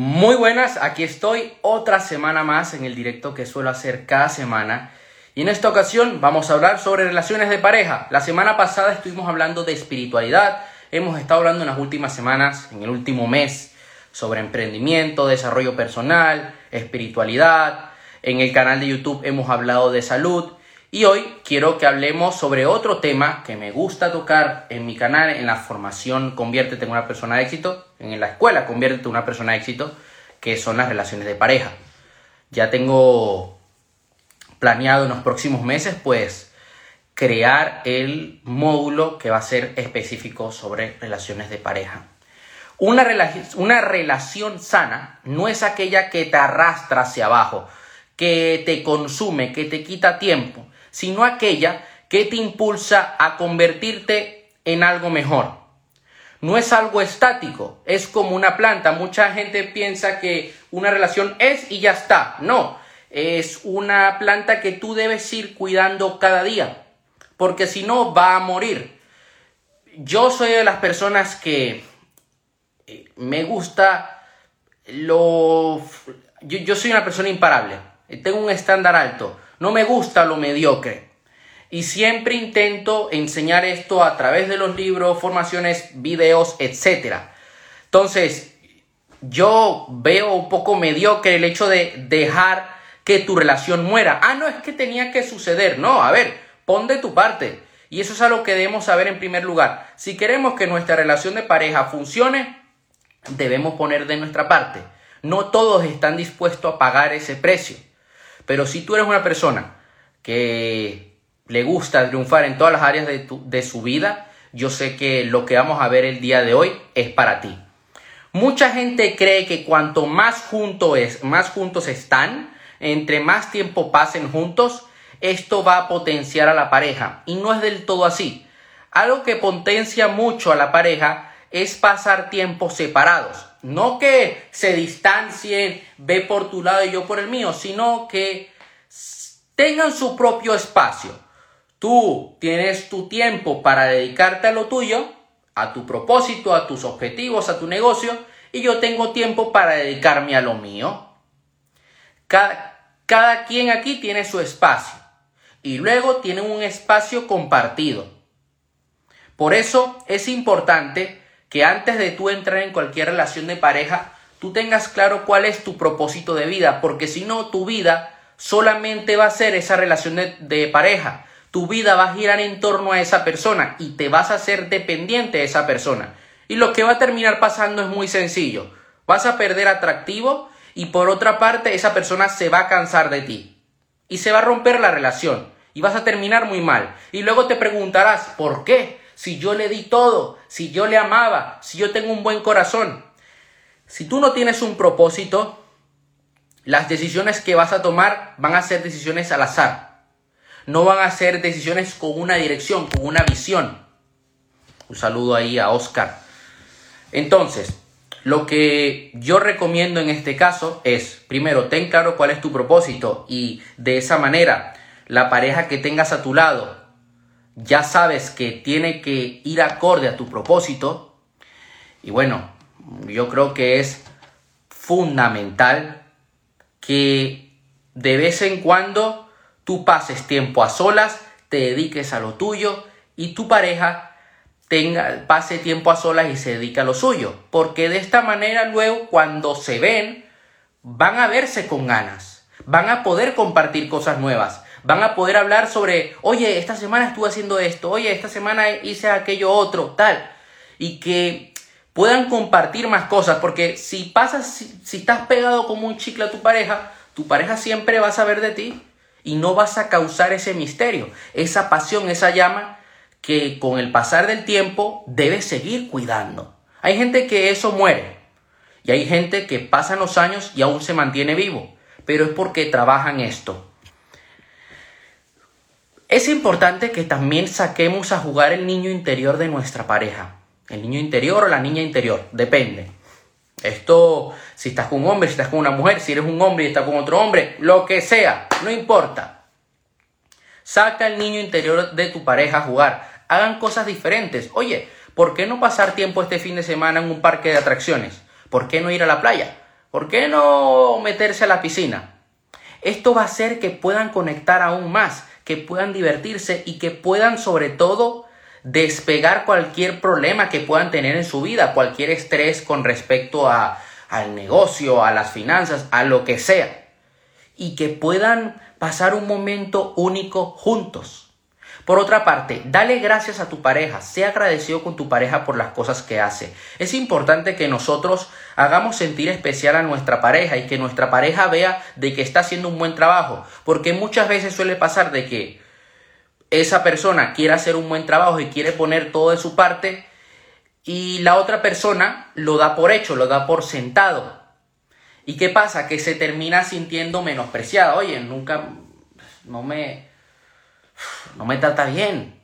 Muy buenas, aquí estoy otra semana más en el directo que suelo hacer cada semana. Y en esta ocasión vamos a hablar sobre relaciones de pareja. La semana pasada estuvimos hablando de espiritualidad, hemos estado hablando en las últimas semanas, en el último mes, sobre emprendimiento, desarrollo personal, espiritualidad. En el canal de YouTube hemos hablado de salud. Y hoy quiero que hablemos sobre otro tema que me gusta tocar en mi canal, en la formación Conviértete en una persona de éxito, en la escuela Conviértete en una persona de éxito, que son las relaciones de pareja. Ya tengo planeado en los próximos meses, pues, crear el módulo que va a ser específico sobre relaciones de pareja. Una, una relación sana no es aquella que te arrastra hacia abajo, que te consume, que te quita tiempo sino aquella que te impulsa a convertirte en algo mejor. No es algo estático, es como una planta. Mucha gente piensa que una relación es y ya está. No, es una planta que tú debes ir cuidando cada día, porque si no va a morir. Yo soy de las personas que eh, me gusta lo... Yo, yo soy una persona imparable, tengo un estándar alto no me gusta lo mediocre. Y siempre intento enseñar esto a través de los libros, formaciones, videos, etc. Entonces, yo veo un poco mediocre el hecho de dejar que tu relación muera. Ah, no, es que tenía que suceder. No, a ver, pon de tu parte. Y eso es algo que debemos saber en primer lugar. Si queremos que nuestra relación de pareja funcione, debemos poner de nuestra parte. No todos están dispuestos a pagar ese precio. Pero si tú eres una persona que le gusta triunfar en todas las áreas de, su vida, yo sé que lo que vamos a ver el día de hoy es para ti. Mucha gente cree que cuanto más, junto es, más juntos están, entre más tiempo pasen juntos, esto va a potenciar a la pareja. Y no es del todo así. Algo que potencia mucho a la pareja es pasar tiempo separados. No que se distancien, ve por tu lado y yo por el mío, sino que tengan su propio espacio. Tú tienes tu tiempo para dedicarte a lo tuyo, a tu propósito, a tus objetivos, a tu negocio, y yo tengo tiempo para dedicarme a lo mío. Cada, cada quien aquí tiene su espacio y luego tiene un espacio compartido. Por eso es importante que antes de tú entrar en cualquier relación de pareja, tú tengas claro cuál es tu propósito de vida, porque si no, tu vida solamente va a ser esa relación de, pareja. Tu vida va a girar en torno a esa persona y te vas a hacer dependiente de esa persona. Y lo que va a terminar pasando es muy sencillo. Vas a perder atractivo y por otra parte esa persona se va a cansar de ti. Y se va a romper la relación y vas a terminar muy mal. Y luego te preguntarás, ¿por qué? Si yo le di todo, si yo le amaba, si yo tengo un buen corazón. Si tú no tienes un propósito, las decisiones que vas a tomar van a ser decisiones al azar. No van a ser decisiones con una dirección, con una visión. Un saludo ahí a Oscar. Entonces, lo que yo recomiendo en este caso es, primero, ten claro cuál es tu propósito y de esa manera la pareja que tengas a tu lado ya sabes que tiene que ir acorde a tu propósito. Y bueno, yo creo que es fundamental que de vez en cuando tú pases tiempo a solas, te dediques a lo tuyo y tu pareja tenga, pase tiempo a solas y se dedique a lo suyo. Porque de esta manera luego cuando se ven, van a verse con ganas, van a poder compartir cosas nuevas, Van a poder hablar sobre, oye, esta semana estuve haciendo esto, oye, esta semana hice aquello otro, tal. Y que puedan compartir más cosas, porque si pasas, si, estás pegado como un chicle a tu pareja, tu pareja siempre va a saber de ti y no vas a causar ese misterio, esa pasión, esa llama que con el pasar del tiempo debes seguir cuidando. Hay gente que eso muere y hay gente que pasan los años y aún se mantiene vivo, pero es porque trabajan esto. Es importante que también saquemos a jugar el niño interior de nuestra pareja. El niño interior o la niña interior, depende. Esto, si estás con un hombre, si estás con una mujer, si eres un hombre y estás con otro hombre, lo que sea, no importa. Saca el niño interior de tu pareja a jugar. Hagan cosas diferentes. Oye, ¿por qué no pasar tiempo este fin de semana en un parque de atracciones? ¿Por qué no ir a la playa? ¿Por qué no meterse a la piscina? Esto va a hacer que puedan conectar aún más, que puedan divertirse y que puedan sobre todo despegar cualquier problema que puedan tener en su vida, cualquier estrés con respecto a, al negocio, a las finanzas, a lo que sea. Y que puedan pasar un momento único juntos. Por otra parte, dale gracias a tu pareja, sea agradecido con tu pareja por las cosas que hace. Es importante que nosotros hagamos sentir especial a nuestra pareja y que nuestra pareja vea de que está haciendo un buen trabajo, porque muchas veces suele pasar de que esa persona quiere hacer un buen trabajo y quiere poner todo de su parte y la otra persona lo da por hecho, lo da por sentado. ¿Y qué pasa? Que se termina sintiendo menospreciada. Oye, nunca, no me, no me trata bien.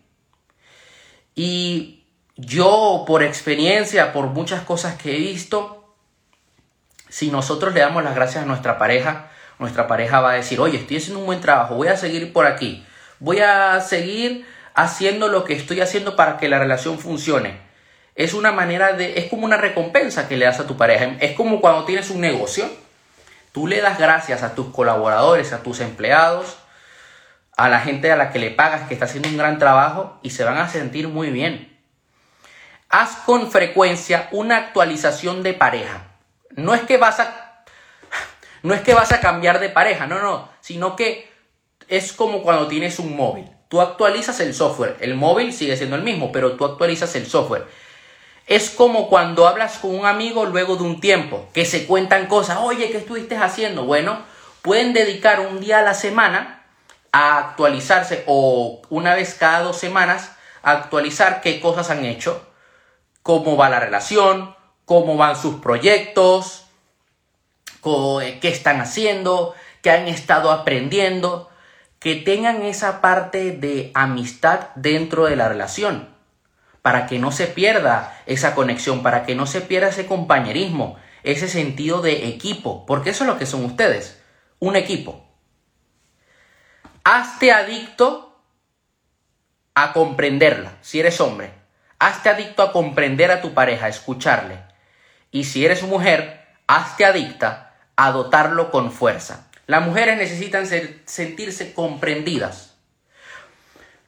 Y yo, por experiencia, por muchas cosas que he visto, si nosotros le damos las gracias a nuestra pareja, nuestra pareja va a decir, oye, estoy haciendo un buen trabajo, voy a seguir por aquí, voy a seguir haciendo lo que estoy haciendo para que la relación funcione. Es una manera de, es como una recompensa que le das a tu pareja. Es como cuando tienes un negocio, tú le das gracias a tus colaboradores, a tus empleados, a la gente a la que le pagas que está haciendo un gran trabajo y se van a sentir muy bien. Haz con frecuencia una actualización de pareja. No es que vas a no es que vas a cambiar de pareja, no, no, sino que es como cuando tienes un móvil. Tú actualizas el software, el móvil sigue siendo el mismo, pero tú actualizas el software. Es como cuando hablas con un amigo luego de un tiempo, que se cuentan cosas, oye, ¿qué estuviste haciendo? Bueno, pueden dedicar un día a la semana a actualizarse o una vez cada dos semanas actualizar qué cosas han hecho, cómo va la relación, cómo van sus proyectos, qué están haciendo, qué han estado aprendiendo, que tengan esa parte de amistad dentro de la relación, para que no se pierda esa conexión, para que no se pierda ese compañerismo, ese sentido de equipo, porque eso es lo que son ustedes, un equipo. Hazte adicto a comprenderla, si eres hombre. Hazte adicto a comprender a tu pareja, a escucharle. Y si eres mujer, hazte adicta a dotarlo con fuerza. Las mujeres necesitan sentirse comprendidas.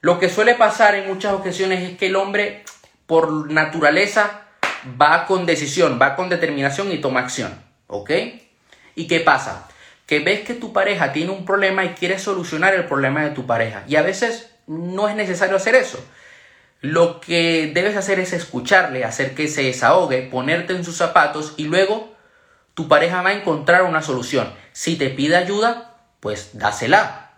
Lo que suele pasar en muchas ocasiones es que el hombre, por naturaleza, va con decisión, va con determinación y toma acción. ¿Ok? ¿Y qué pasa? Que ves que tu pareja tiene un problema y quieres solucionar el problema de tu pareja. Y a veces no es necesario hacer eso. Lo que debes hacer es escucharle, hacer que se desahogue, ponerte en sus zapatos y luego tu pareja va a encontrar una solución. Si te pide ayuda, pues dásela.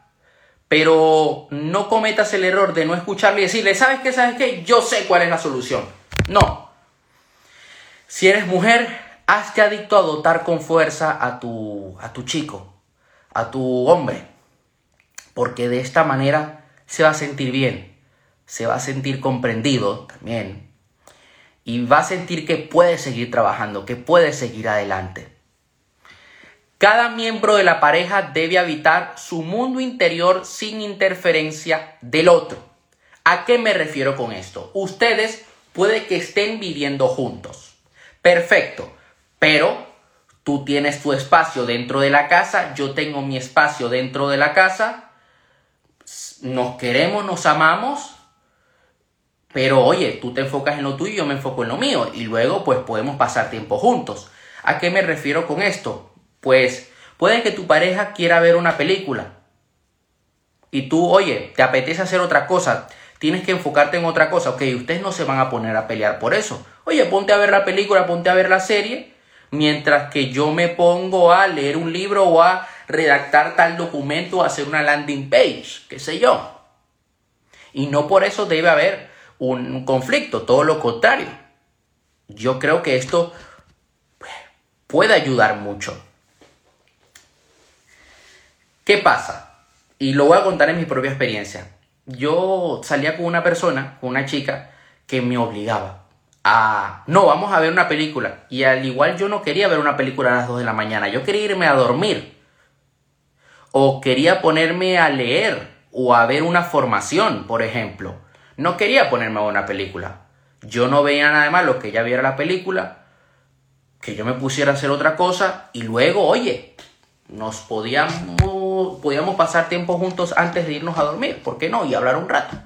Pero no cometas el error de no escucharle y decirle, ¿sabes qué? ¿Sabes qué? Yo sé cuál es la solución. No. Si eres mujer, Hazte adicto a dotar con fuerza a tu, a tu chico, a tu hombre, porque de esta manera se va a sentir bien, se va a sentir comprendido también y va a sentir que puede seguir trabajando, que puede seguir adelante. Cada miembro de la pareja debe habitar su mundo interior sin interferencia del otro. ¿A qué me refiero con esto? Ustedes puede que estén viviendo juntos. Perfecto. Pero tú tienes tu espacio dentro de la casa, yo tengo mi espacio dentro de la casa, nos queremos, nos amamos, pero oye, tú te enfocas en lo tuyo y yo me enfoco en lo mío y luego pues podemos pasar tiempo juntos. ¿A qué me refiero con esto? Pues puede que tu pareja quiera ver una película y tú, oye, te apetece hacer otra cosa, tienes que enfocarte en otra cosa, ok, ustedes no se van a poner a pelear por eso. Oye, ponte a ver la película, ponte a ver la serie mientras que yo me pongo a leer un libro o a redactar tal documento o hacer una landing page, qué sé yo. Y no por eso debe haber un conflicto, todo lo contrario. Yo creo que esto puede ayudar mucho. ¿Qué pasa? Y lo voy a contar en mi propia experiencia. Yo salía con una persona, con una chica, que me obligaba no, vamos a ver una película. Y al igual yo no quería ver una película a las 2 de la mañana, yo quería irme a dormir. O quería ponerme a leer o a ver una formación, por ejemplo. No quería ponerme a una película. Yo no veía nada más lo que ella viera la película. que yo me pusiera a hacer otra cosa y luego, oye, nos podíamos, podíamos pasar tiempo juntos antes de irnos a dormir, ¿por qué no? Y hablar un rato.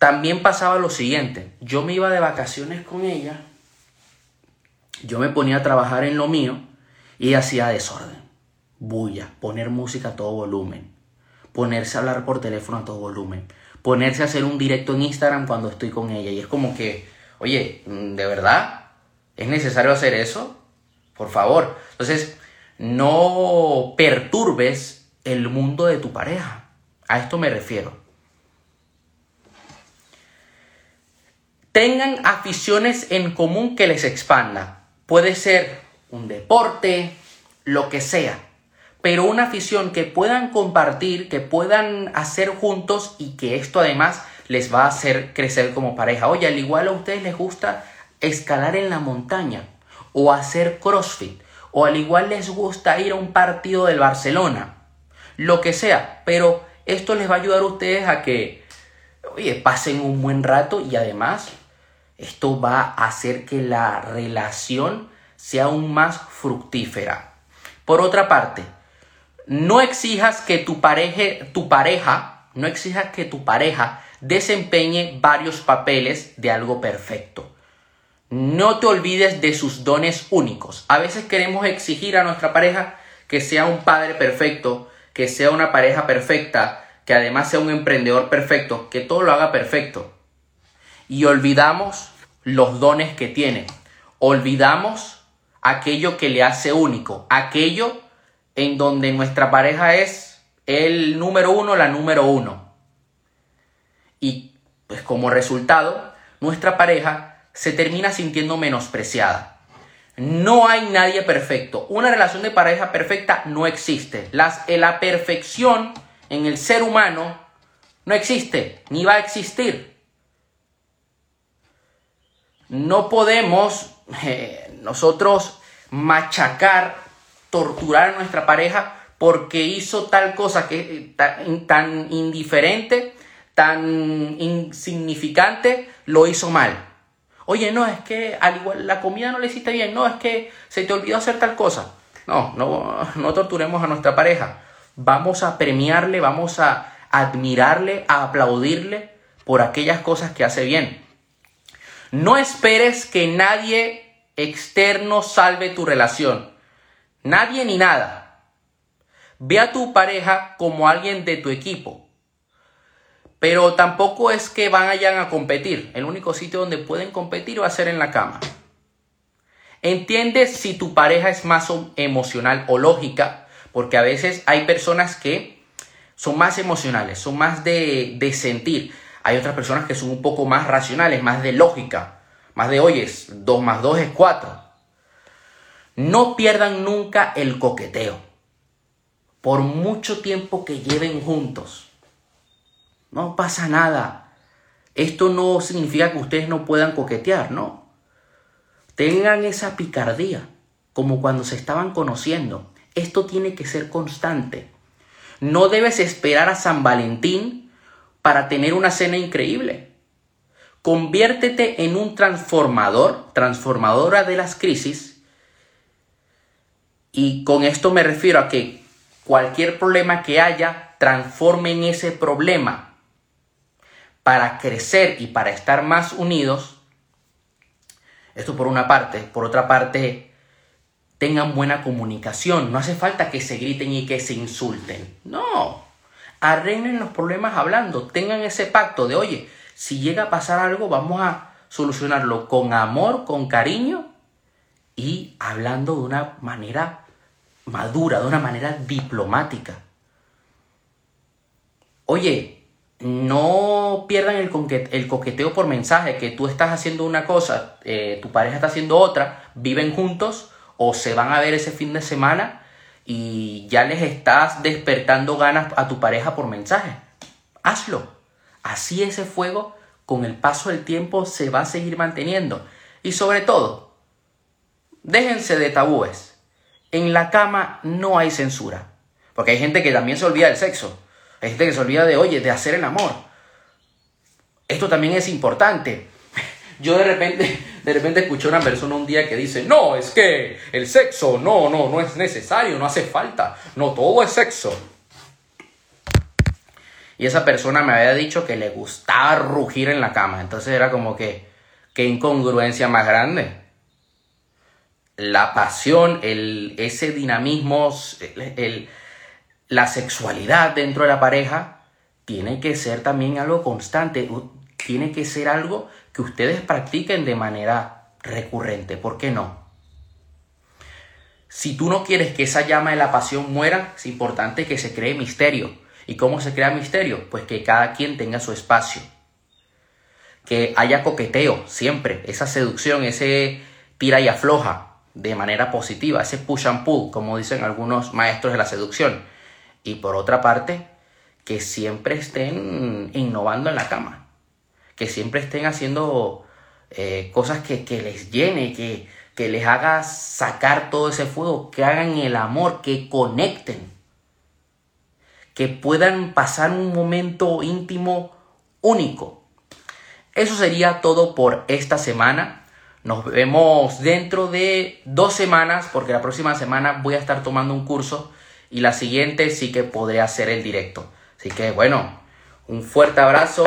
También pasaba lo siguiente, yo me iba de vacaciones con ella, yo me ponía a trabajar en lo mío y hacía desorden, bulla, poner música a todo volumen, ponerse a hablar por teléfono a todo volumen, ponerse a hacer un directo en Instagram cuando estoy con ella. Y es como que, oye, ¿de verdad? ¿Es necesario hacer eso? Por favor. Entonces, no perturbes el mundo de tu pareja. A esto me refiero. Tengan aficiones en común que les expanda. Puede ser un deporte, lo que sea, pero una afición que puedan compartir, que puedan hacer juntos y que esto además les va a hacer crecer como pareja. Oye, al igual a ustedes les gusta escalar en la montaña o hacer CrossFit o al igual les gusta ir a un partido del Barcelona, lo que sea, pero esto les va a ayudar a ustedes a que, oye, pasen un buen rato y además esto va a hacer que la relación sea aún más fructífera. Por otra parte, no exijas que tu pareja, tu pareja, no exijas que tu pareja desempeñe varios papeles de algo perfecto. No te olvides de sus dones únicos. A veces queremos exigir a nuestra pareja que sea un padre perfecto, que sea una pareja perfecta, que además sea un emprendedor perfecto, que todo lo haga perfecto y olvidamos los dones que tiene. Olvidamos aquello que le hace único, aquello en donde nuestra pareja es el número uno, la número uno. Y pues como resultado, nuestra pareja se termina sintiendo menospreciada. No hay nadie perfecto. Una relación de pareja perfecta no existe. Las, la perfección en el ser humano no existe, ni va a existir. No podemos eh, nosotros machacar, torturar a nuestra pareja porque hizo tal cosa que eh, tan, indiferente, tan insignificante, lo hizo mal. Oye, no, es que al igual la comida no le hiciste bien, no, es que se te olvidó hacer tal cosa. No, no, no torturemos a nuestra pareja. Vamos a premiarle, vamos a admirarle, a aplaudirle por aquellas cosas que hace bien. No esperes que nadie externo salve tu relación. Nadie ni nada. Ve a tu pareja como alguien de tu equipo. Pero tampoco es que vayan a competir. El único sitio donde pueden competir va a ser en la cama. Entiendes si tu pareja es más emocional o lógica, porque a veces hay personas que son más emocionales, son más de, de sentir. Hay otras personas que son un poco más racionales, más de lógica, más de oyes, 2 más 2 es 4. No pierdan nunca el coqueteo, por mucho tiempo que lleven juntos. No pasa nada. Esto no significa que ustedes no puedan coquetear, ¿no? Tengan esa picardía, como cuando se estaban conociendo. Esto tiene que ser constante. No debes esperar a San Valentín para tener una cena increíble. Conviértete en un transformador, transformadora de las crisis. Y con esto me refiero a que cualquier problema que haya, transforme en ese problema para crecer y para estar más unidos. Esto por una parte. Por otra parte, tengan buena comunicación. No hace falta que se griten y que se insulten. No arreglen los problemas hablando, tengan ese pacto de, oye, si llega a pasar algo, vamos a solucionarlo con amor, con cariño y hablando de una manera madura, de una manera diplomática. Oye, no pierdan el, coqueteo por mensaje, que tú estás haciendo una cosa, eh, tu pareja está haciendo otra, viven juntos o se van a ver ese fin de semana y ya les estás despertando ganas a tu pareja por mensaje. Hazlo. Así ese fuego con el paso del tiempo se va a seguir manteniendo. Y sobre todo, déjense de tabúes. En la cama no hay censura. Porque hay gente que también se olvida del sexo. Hay gente que se olvida de, oye, de hacer el amor. Esto también es importante. Yo de repente, de repente escuché una persona un día que dice, no, es que el sexo, no, no, no es necesario, no hace falta, no todo es sexo. Y esa persona me había dicho que le gustaba rugir en la cama. Entonces era como que, qué incongruencia más grande. La pasión, el, ese dinamismo, el, la sexualidad dentro de la pareja, tiene que ser también algo constante. Tiene que ser algo que ustedes practiquen de manera recurrente. ¿Por qué no? Si tú no quieres que esa llama de la pasión muera, es importante que se cree misterio ¿Y cómo se crea misterio? Pues que cada quien tenga su espacio. Que haya coqueteo siempre, esa seducción, ese tira y afloja de manera positiva, ese push and pull, como dicen algunos maestros de la seducción. Y por otra parte, que siempre estén innovando en la cama, que siempre estén haciendo eh, cosas que, les llene, que, que les haga sacar todo ese fuego, que hagan el amor, que conecten que puedan pasar un momento íntimo único. Eso sería todo por esta semana. Nos vemos dentro de dos semanas porque la próxima semana voy a estar tomando un curso y la siguiente sí que podré hacer el directo. Así que bueno, un fuerte abrazo